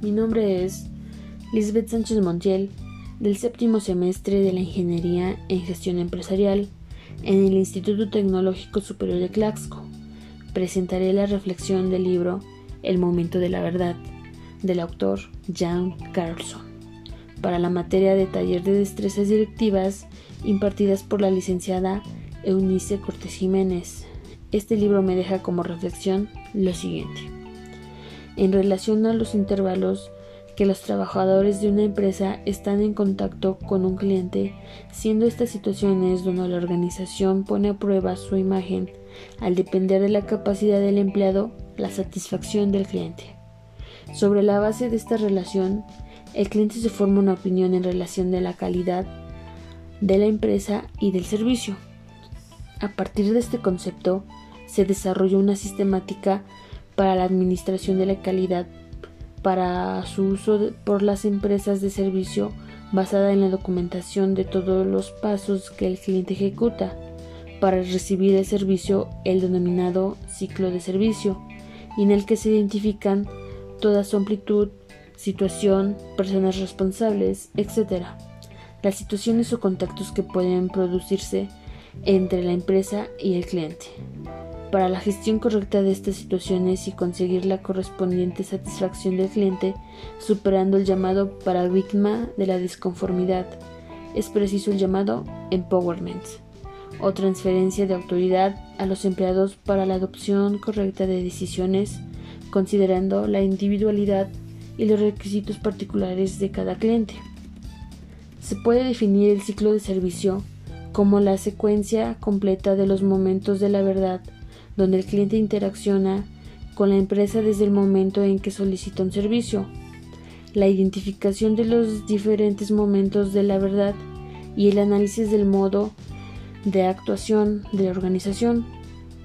Mi nombre es Lisbeth Sánchez Montiel, del séptimo semestre de la Ingeniería en Gestión Empresarial en el Instituto Tecnológico Superior de Claxco. Presentaré la reflexión del libro El momento de la verdad, del autor Jan Carlson, para la materia de taller de destrezas directivas impartidas por la licenciada Eunice Cortés Jiménez. Este libro me deja como reflexión lo siguiente. En relación a los intervalos que los trabajadores de una empresa están en contacto con un cliente, siendo estas situaciones donde la organización pone a prueba su imagen al depender de la capacidad del empleado, la satisfacción del cliente. Sobre la base de esta relación, el cliente se forma una opinión en relación de la calidad de la empresa y del servicio. A partir de este concepto, se desarrolló una sistemática para la administración de la calidad para su uso por las empresas de servicio basada en la documentación de todos los pasos que el cliente ejecuta para recibir el servicio, el denominado ciclo de servicio, en el que se identifican toda su amplitud, situación, personas responsables, etc. Las situaciones o contactos que pueden producirse entre la empresa y el cliente para la gestión correcta de estas situaciones y conseguir la correspondiente satisfacción del cliente, superando el llamado paradigma de la disconformidad. Es preciso el llamado empowerment o transferencia de autoridad a los empleados para la adopción correcta de decisiones, considerando la individualidad y los requisitos particulares de cada cliente. Se puede definir el ciclo de servicio como la secuencia completa de los momentos de la verdad donde el cliente interacciona con la empresa desde el momento en que solicita un servicio, la identificación de los diferentes momentos de la verdad y el análisis del modo de actuación de la organización,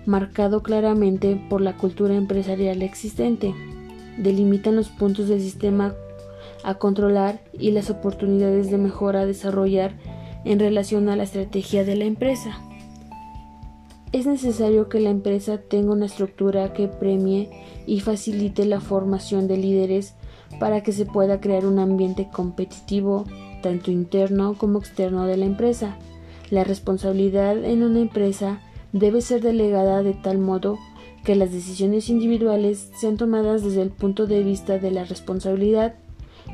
marcado claramente por la cultura empresarial existente, delimitan los puntos del sistema a controlar y las oportunidades de mejora a desarrollar en relación a la estrategia de la empresa. Es necesario que la empresa tenga una estructura que premie y facilite la formación de líderes para que se pueda crear un ambiente competitivo, tanto interno como externo de la empresa. La responsabilidad en una empresa debe ser delegada de tal modo que las decisiones individuales sean tomadas desde el punto de vista de la responsabilidad,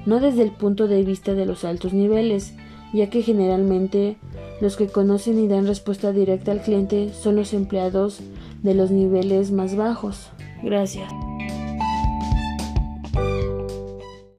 no desde el punto de vista de los altos niveles, ya que generalmente los que conocen y dan respuesta directa al cliente son los empleados de los niveles más bajos. Gracias.